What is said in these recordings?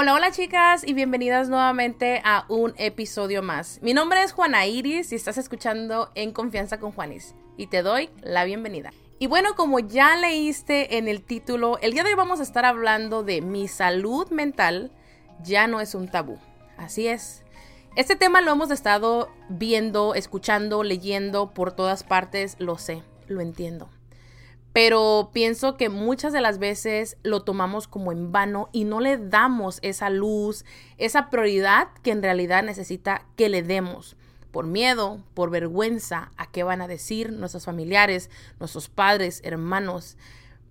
Hola, hola chicas y bienvenidas nuevamente a un episodio más. Mi nombre es Juana Iris y estás escuchando En Confianza con Juanis y te doy la bienvenida. Y bueno, como ya leíste en el título, el día de hoy vamos a estar hablando de mi salud mental ya no es un tabú. Así es. Este tema lo hemos estado viendo, escuchando, leyendo por todas partes, lo sé, lo entiendo pero pienso que muchas de las veces lo tomamos como en vano y no le damos esa luz, esa prioridad que en realidad necesita que le demos. Por miedo, por vergüenza a qué van a decir nuestros familiares, nuestros padres, hermanos,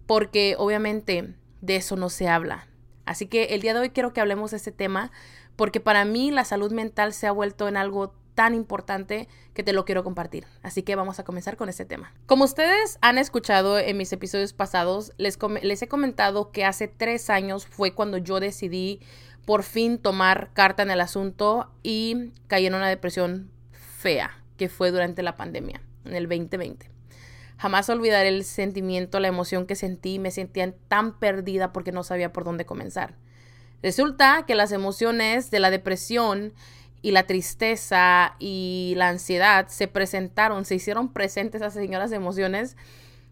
porque obviamente de eso no se habla. Así que el día de hoy quiero que hablemos de este tema porque para mí la salud mental se ha vuelto en algo tan importante que te lo quiero compartir. Así que vamos a comenzar con este tema. Como ustedes han escuchado en mis episodios pasados, les, he comentado que hace tres años fue cuando yo decidí por fin tomar carta en el asunto y caí en una depresión fea, que fue durante la pandemia, en el 2020. Jamás olvidaré el sentimiento, la emoción que sentí, me sentía tan perdida porque no sabía por dónde comenzar. Resulta que las emociones de la depresión y la tristeza y la ansiedad se presentaron, se hicieron presentes esas señoras emociones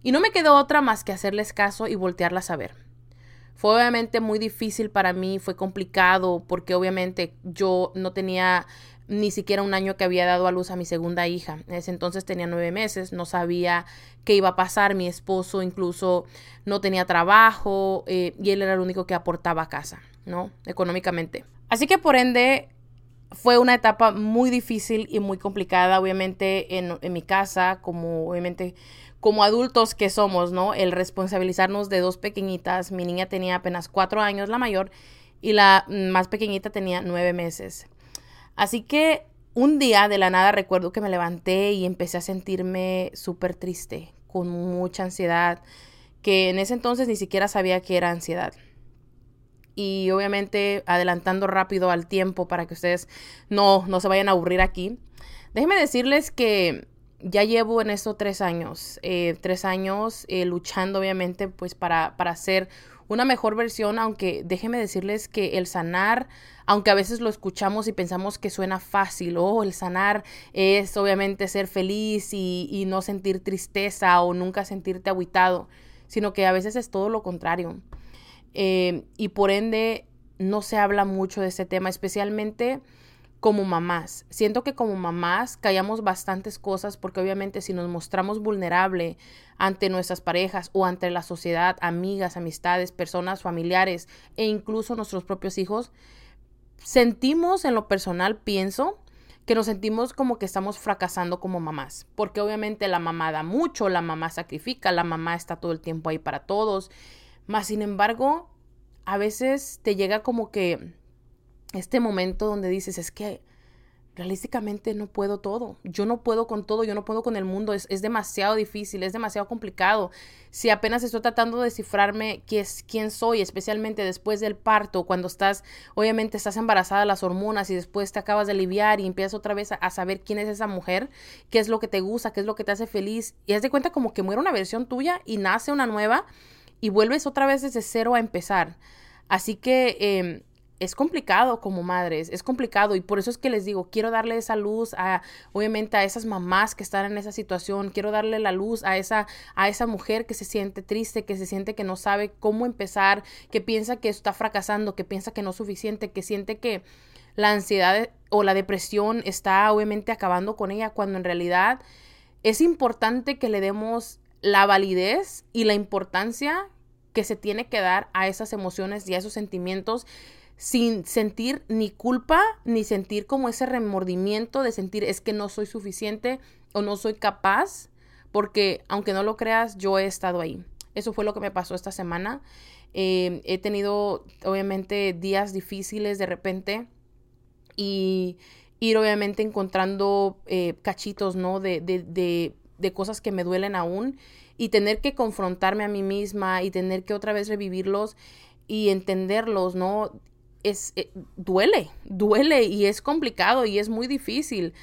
y no me quedó otra más que hacerles caso y voltearlas a ver. Fue obviamente muy difícil para mí, fue complicado porque obviamente yo no tenía ni siquiera un año que había dado a luz a mi segunda hija. En ese entonces tenía nueve meses, no sabía qué iba a pasar. Mi esposo incluso no tenía trabajo eh, y él era el único que aportaba a casa, ¿no? Económicamente. Así que por ende fue una etapa muy difícil y muy complicada, obviamente, en, mi casa, como obviamente como adultos que somos, ¿no? El responsabilizarnos de dos pequeñitas. Mi niña tenía apenas cuatro años, la mayor, y la más pequeñita tenía nueve meses. Así que un día de la nada recuerdo que me levanté y empecé a sentirme súper triste, con mucha ansiedad, que en ese entonces ni siquiera sabía que era ansiedad y obviamente adelantando rápido al tiempo para que ustedes no, no se vayan a aburrir aquí. Déjenme decirles que ya llevo en esto tres años, eh, tres años eh, luchando obviamente pues para, para hacer una mejor versión, aunque déjenme decirles que el sanar, aunque a veces lo escuchamos y pensamos que suena fácil, o oh, el sanar es obviamente ser feliz y, y no sentir tristeza o nunca sentirte aguitado, sino que a veces es todo lo contrario. Eh, y por ende no se habla mucho de este tema, especialmente como mamás. Siento que como mamás callamos bastantes cosas porque obviamente si nos mostramos vulnerable ante nuestras parejas o ante la sociedad, amigas, amistades, personas, familiares e incluso nuestros propios hijos, sentimos en lo personal, pienso, que nos sentimos como que estamos fracasando como mamás, porque obviamente la mamá da mucho, la mamá sacrifica, la mamá está todo el tiempo ahí para todos más sin embargo, a veces te llega como que este momento donde dices, es que realísticamente no puedo todo. Yo no puedo con todo, yo no puedo con el mundo. Es, demasiado difícil, es demasiado complicado. Si apenas estoy tratando de descifrarme quién, es, quién soy, especialmente después del parto, cuando estás, obviamente estás embarazada, las hormonas y después te acabas de aliviar y empiezas otra vez a, a, saber quién es esa mujer, qué es lo que te gusta, qué es lo que te hace feliz. Y haz de cuenta como que muere una versión tuya y nace una nueva y vuelves otra vez desde cero a empezar. Así que em, es complicado como madres, es complicado y por eso es que les digo, quiero darle esa luz a, obviamente, a esas mamás que están en esa situación, quiero darle la luz a esa, a esa mujer que se siente triste, que se siente que no sabe cómo empezar, que piensa que está fracasando, que piensa que no es suficiente, que siente que la ansiedad o la depresión está obviamente acabando con ella, cuando en realidad es importante que le demos la validez y la importancia que se tiene que dar a esas emociones y a esos sentimientos sin sentir ni culpa ni sentir como ese remordimiento de sentir es que no soy suficiente o no soy capaz, porque aunque no lo creas, yo he estado ahí. Eso fue lo que me pasó esta semana. Eh, he tenido obviamente días difíciles de repente y ir obviamente encontrando eh, cachitos, ¿no? De, de, de, de cosas que me duelen aún y tener que confrontarme a mí misma y tener que otra vez revivirlos y entenderlos, ¿no? Es, eh, duele, duele y es complicado y es muy difícil.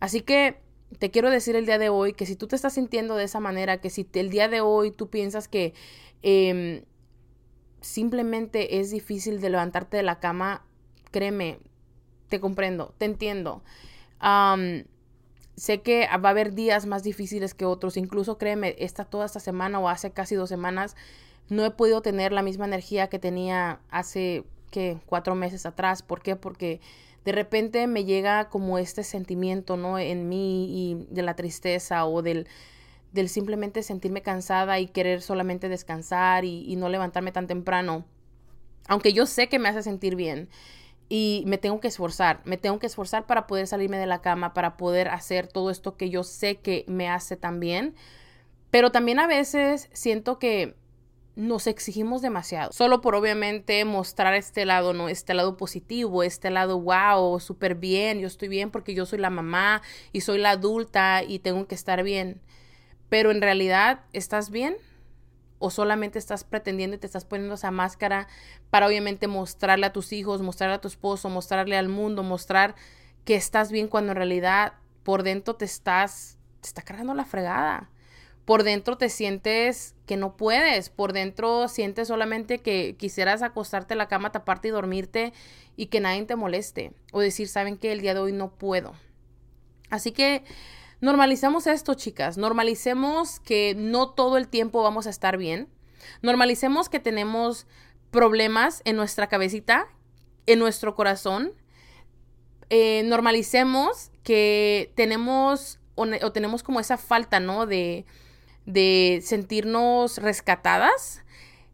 Así que te quiero decir el día de hoy que si tú te estás sintiendo de esa manera, que si el día de hoy tú piensas que em, simplemente es difícil de levantarte de la cama, créeme, te comprendo, te entiendo. Sé que va a haber días más difíciles que otros, incluso créeme, esta toda esta semana o hace casi dos semanas no he podido tener la misma energía que tenía hace que cuatro meses atrás. ¿Por qué? Porque de repente me llega como este sentimiento, ¿no? En mí y de la tristeza o del, del simplemente sentirme cansada y querer solamente descansar y, y no levantarme tan temprano. Aunque yo sé que me hace sentir bien y me tengo que esforzar, me tengo que esforzar para poder salirme de la cama, para poder hacer todo esto que yo sé que me hace tan bien. Pero también a veces siento que nos exigimos demasiado, solo por obviamente mostrar este lado, ¿no? Este lado positivo, este lado, wow, súper bien, yo estoy bien porque yo soy la mamá y soy la adulta y tengo que estar bien. Pero en realidad, ¿estás bien? ¿O solamente estás pretendiendo y te estás poniendo esa máscara para obviamente mostrarle a tus hijos, mostrarle a tu esposo, mostrarle al mundo, mostrar que estás bien cuando en realidad por dentro te estás, te está cargando la fregada? por dentro te sientes que no puedes, por dentro sientes solamente que quisieras acostarte en la cama, taparte y dormirte y que nadie te moleste o decir, saben que el día de hoy no puedo. Así que normalicemos esto, chicas, normalicemos que no todo el tiempo vamos a estar bien, normalicemos que tenemos problemas en nuestra cabecita, en nuestro corazón, eh, normalicemos que tenemos o, tenemos como esa falta, ¿no? De, de sentirnos rescatadas.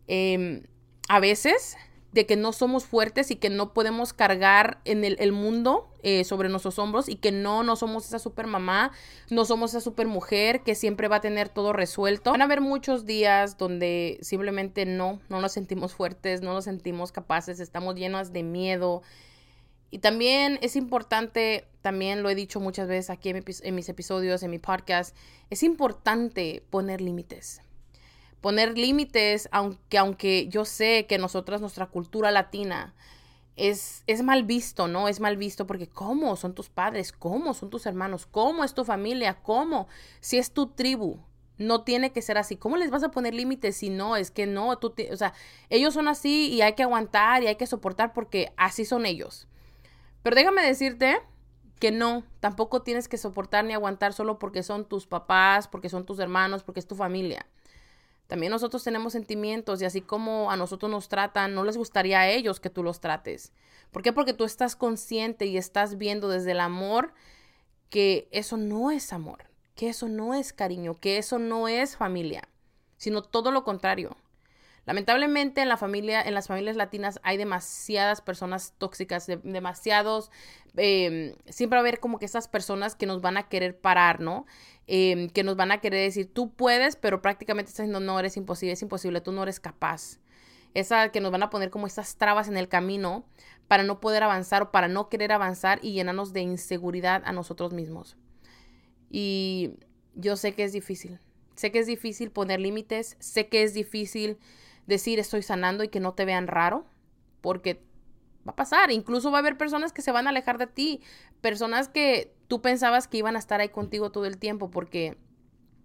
Em, a veces, de que no somos fuertes y que no podemos cargar en el, mundo eh, sobre nuestros hombros y que no, no somos esa super mamá, no somos esa super mujer que siempre va a tener todo resuelto. Van a haber muchos días donde simplemente no, no nos sentimos fuertes, no nos sentimos capaces, estamos llenas de miedo, y también es importante, también lo he dicho muchas veces aquí en, mis episodios, en mi podcast, es importante poner límites. Poner límites, aunque, aunque yo sé que nosotras, nuestra cultura latina, es, es mal visto, ¿no? Es mal visto porque ¿cómo son tus padres? ¿Cómo son tus hermanos? ¿Cómo es tu familia? ¿Cómo? Si es tu tribu, no tiene que ser así. ¿Cómo les vas a poner límites si no? Es que no, tú, o sea, ellos son así y hay que aguantar y hay que soportar porque así son ellos. Pero déjame decirte que no, tampoco tienes que soportar ni aguantar solo porque son tus papás, porque son tus hermanos, porque es tu familia. También nosotros tenemos sentimientos y así como a nosotros nos tratan, no les gustaría a ellos que tú los trates. ¿Por qué? Porque tú estás consciente y estás viendo desde el amor que eso no es amor, que eso no es cariño, que eso no es familia, sino todo lo contrario. Lamentablemente en la familia, en las familias latinas hay demasiadas personas tóxicas, demasiados, em, siempre va a haber como que esas personas que nos van a querer parar, ¿no? Em, que nos van a querer decir, tú puedes, pero prácticamente estás diciendo, no, eres imposible, es imposible, tú no eres capaz. Esa que nos van a poner como estas trabas en el camino para no poder avanzar o para no querer avanzar y llenarnos de inseguridad a nosotros mismos. Y yo sé que es difícil. Sé que es difícil poner límites, sé que es difícil decir estoy sanando y que no te vean raro, porque va a pasar. Incluso va a haber personas que se van a alejar de ti, personas que tú pensabas que iban a estar ahí contigo todo el tiempo, porque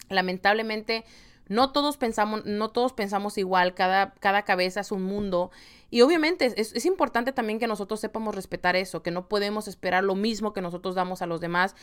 lamentablemente no todos pensamos, no todos pensamos igual, cada, cada cabeza es un mundo. Y obviamente es, es, importante también que nosotros sepamos respetar eso, que no podemos esperar lo mismo que nosotros damos a los demás,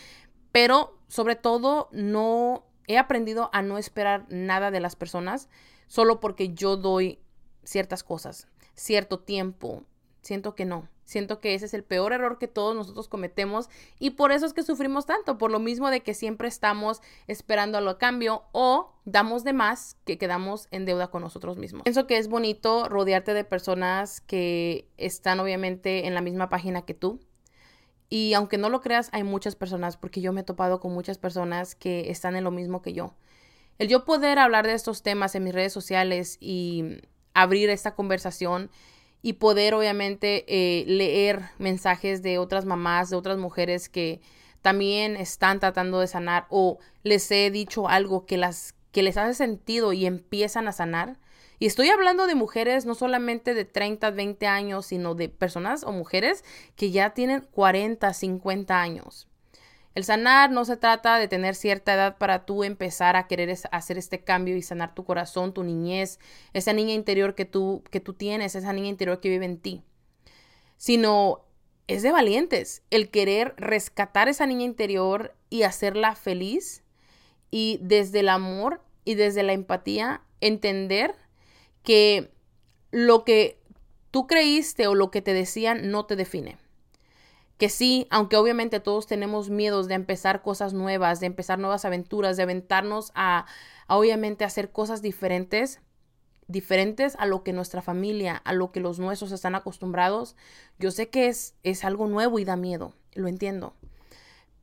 pero sobre todo no he aprendido a no esperar nada de las personas solo porque yo doy ciertas cosas, cierto tiempo. Siento que no. Siento que ese es el peor error que todos nosotros cometemos y por eso es que sufrimos tanto, por lo mismo de que siempre estamos esperando a lo cambio o damos de más que quedamos en deuda con nosotros mismos. Pienso que es bonito rodearte de personas que están obviamente en la misma página que tú. Y aunque no lo creas, hay muchas personas, porque yo me he topado con muchas personas que están en lo mismo que yo. El yo poder hablar de estos temas en mis redes sociales y abrir esta conversación y poder obviamente eh, leer mensajes de otras mamás, de otras mujeres que también están tratando de sanar o les he dicho algo que las que les hace sentido y empiezan a sanar. Y estoy hablando de mujeres no solamente de 30, 20 años, sino de personas o mujeres que ya tienen 40, 50 años. El sanar no se trata de tener cierta edad para tú empezar a querer hacer este cambio y sanar tu corazón, tu niñez, esa niña interior que tú, que tú tienes, esa niña interior que vive en ti, sino es de valientes el querer rescatar esa niña interior y hacerla feliz y desde el amor y desde la empatía entender que lo que tú creíste o lo que te decían no te define. Que sí, aunque obviamente todos tenemos miedos de empezar cosas nuevas, de empezar nuevas aventuras, de aventarnos a, obviamente hacer cosas diferentes, diferentes a lo que nuestra familia, a lo que los nuestros están acostumbrados, yo sé que es, es algo nuevo y da miedo, lo entiendo.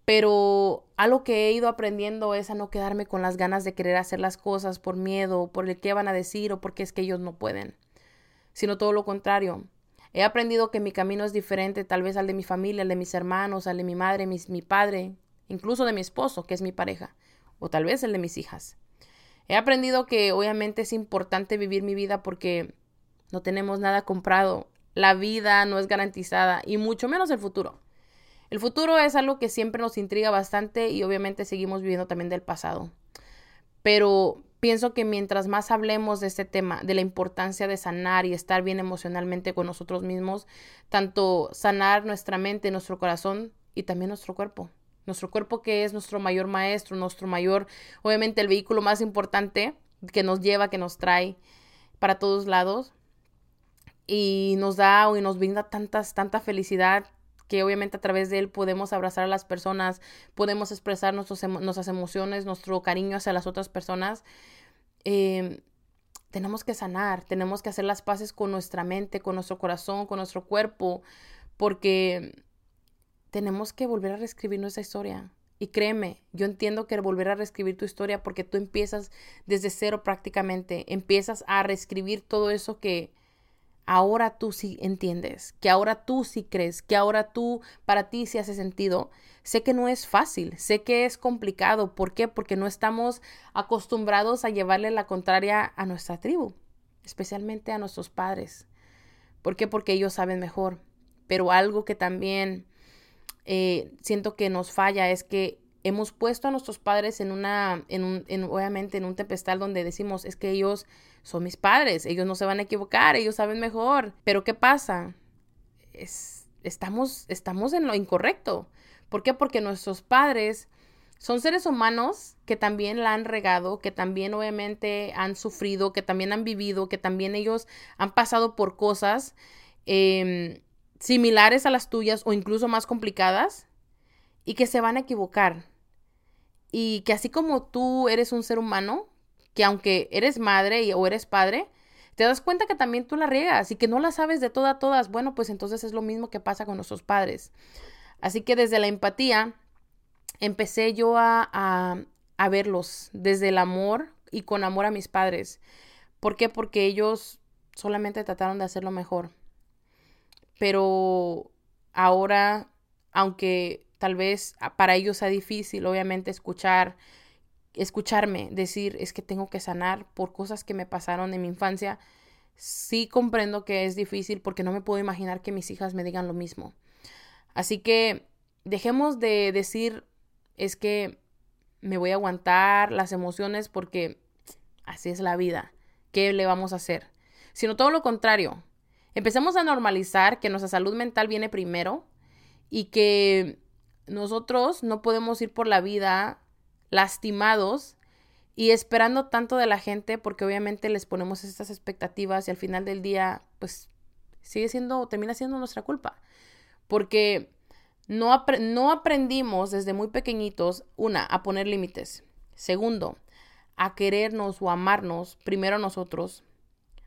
Pero algo que he ido aprendiendo es a no quedarme con las ganas de querer hacer las cosas por miedo, por el qué van a decir o porque es que ellos no pueden, sino todo lo contrario. He aprendido que mi camino es diferente tal vez al de mi familia, al de mis hermanos, al de mi madre, mi padre, incluso de mi esposo, que es mi pareja, o tal vez el de mis hijas. He aprendido que obviamente es importante vivir mi vida porque no tenemos nada comprado. La vida no es garantizada y mucho menos el futuro. El futuro es algo que siempre nos intriga bastante y obviamente seguimos viviendo también del pasado. Pero pienso que mientras más hablemos de este tema, de la importancia de sanar y estar bien emocionalmente con nosotros mismos, tanto sanar nuestra mente, nuestro corazón y también nuestro cuerpo. Nuestro cuerpo que es nuestro mayor maestro, nuestro mayor, obviamente el vehículo más importante que nos lleva, que nos trae para todos lados y nos da y nos brinda tantas, tanta felicidad, que obviamente a través de él podemos abrazar a las personas, podemos expresar nuestras emociones, nuestro cariño hacia las otras personas. Em, tenemos que sanar, tenemos que hacer las paces con nuestra mente, con nuestro corazón, con nuestro cuerpo, porque tenemos que volver a reescribir nuestra historia. Y créeme, yo entiendo que volver a reescribir tu historia porque tú empiezas desde cero prácticamente, empiezas a reescribir todo eso que, ahora tú sí entiendes, que ahora tú sí crees, que ahora tú para ti sí hace sentido. Sé que no es fácil, sé que es complicado. ¿Por qué? Porque no estamos acostumbrados a llevarle la contraria a nuestra tribu, especialmente a nuestros padres. ¿Por qué? Porque ellos saben mejor. Pero algo que también eh, siento que nos falla es que hemos puesto a nuestros padres en una, en un, en, obviamente en un tempestal donde decimos, es que ellos son mis padres, ellos no se van a equivocar, ellos saben mejor. Pero ¿qué pasa? Es, estamos, estamos en lo incorrecto. ¿Por qué? Porque nuestros padres son seres humanos que también la han regado, que también obviamente han sufrido, que también han vivido, que también ellos han pasado por cosas em, similares a las tuyas o incluso más complicadas y que se van a equivocar. Y que así como tú eres un ser humano, que aunque eres madre o eres padre, te das cuenta que también tú la riegas y que no la sabes de todas, todas. Bueno, pues entonces es lo mismo que pasa con nuestros padres. Así que desde la empatía empecé yo a, a, a verlos, desde el amor y con amor a mis padres. ¿Por qué? Porque ellos solamente trataron de hacerlo mejor. Pero ahora, aunque tal vez para ellos sea difícil, obviamente, escuchar escucharme decir es que tengo que sanar por cosas que me pasaron en mi infancia, sí comprendo que es difícil porque no me puedo imaginar que mis hijas me digan lo mismo. Así que dejemos de decir es que me voy a aguantar las emociones porque así es la vida. ¿Qué le vamos a hacer? Sino todo lo contrario. Empecemos a normalizar que nuestra salud mental viene primero y que nosotros no podemos ir por la vida lastimados y esperando tanto de la gente porque obviamente les ponemos estas expectativas y al final del día pues sigue siendo, termina siendo nuestra culpa. Porque no, no aprendimos desde muy pequeñitos, una, a poner límites. Segundo, a querernos o amarnos primero nosotros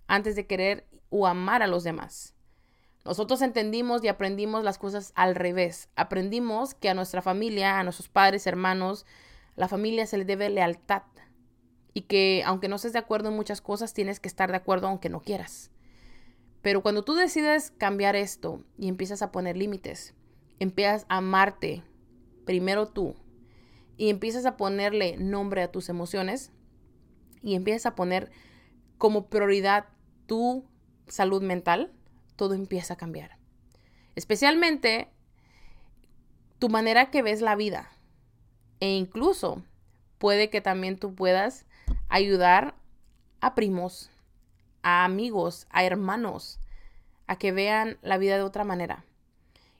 antes de querer o amar a los demás. Nosotros entendimos y aprendimos las cosas al revés. Aprendimos que a nuestra familia, a nuestros padres, hermanos, la familia se le debe lealtad y que aunque no estés de acuerdo en muchas cosas, tienes que estar de acuerdo aunque no quieras. Pero cuando tú decides cambiar esto y empiezas a poner límites, empiezas a amarte primero tú y empiezas a ponerle nombre a tus emociones y empiezas a poner como prioridad tu salud mental, todo empieza a cambiar. Especialmente tu manera que ves la vida E incluso puede que también tú puedas ayudar a primos, a amigos, a hermanos, a que vean la vida de otra manera.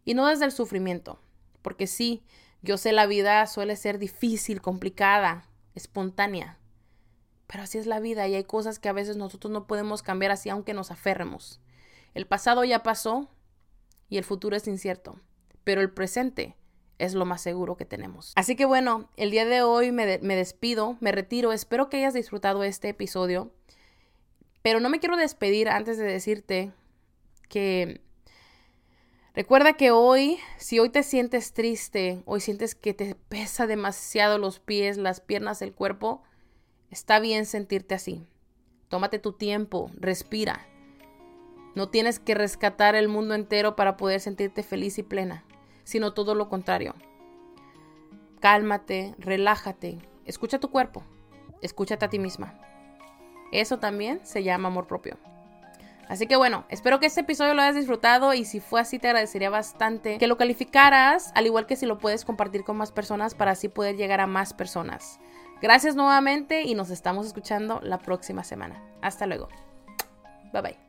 Y no desde el sufrimiento, porque sí, yo sé la vida suele ser difícil, complicada, espontánea, pero así es la vida y hay cosas que a veces nosotros no podemos cambiar así aunque nos aferremos. El pasado ya pasó y el futuro es incierto, pero el presente es lo más seguro que tenemos. Así que bueno, el día de hoy me, me despido, me retiro, espero que hayas disfrutado este episodio, pero no me quiero despedir antes de decirte que recuerda que hoy, si hoy te sientes triste, hoy sientes que te pesa demasiado los pies, las piernas, el cuerpo, está bien sentirte así. Tómate tu tiempo, respira. No tienes que rescatar el mundo entero para poder sentirte feliz y plena, sino todo lo contrario. Cálmate, relájate, escucha tu cuerpo, escúchate a ti misma. Eso también se llama amor propio. Así que bueno, espero que este episodio lo hayas disfrutado y si fue así te agradecería bastante que lo calificaras, al igual que si lo puedes compartir con más personas para así poder llegar a más personas. Gracias nuevamente y nos estamos escuchando la próxima semana. Hasta luego. Bye bye.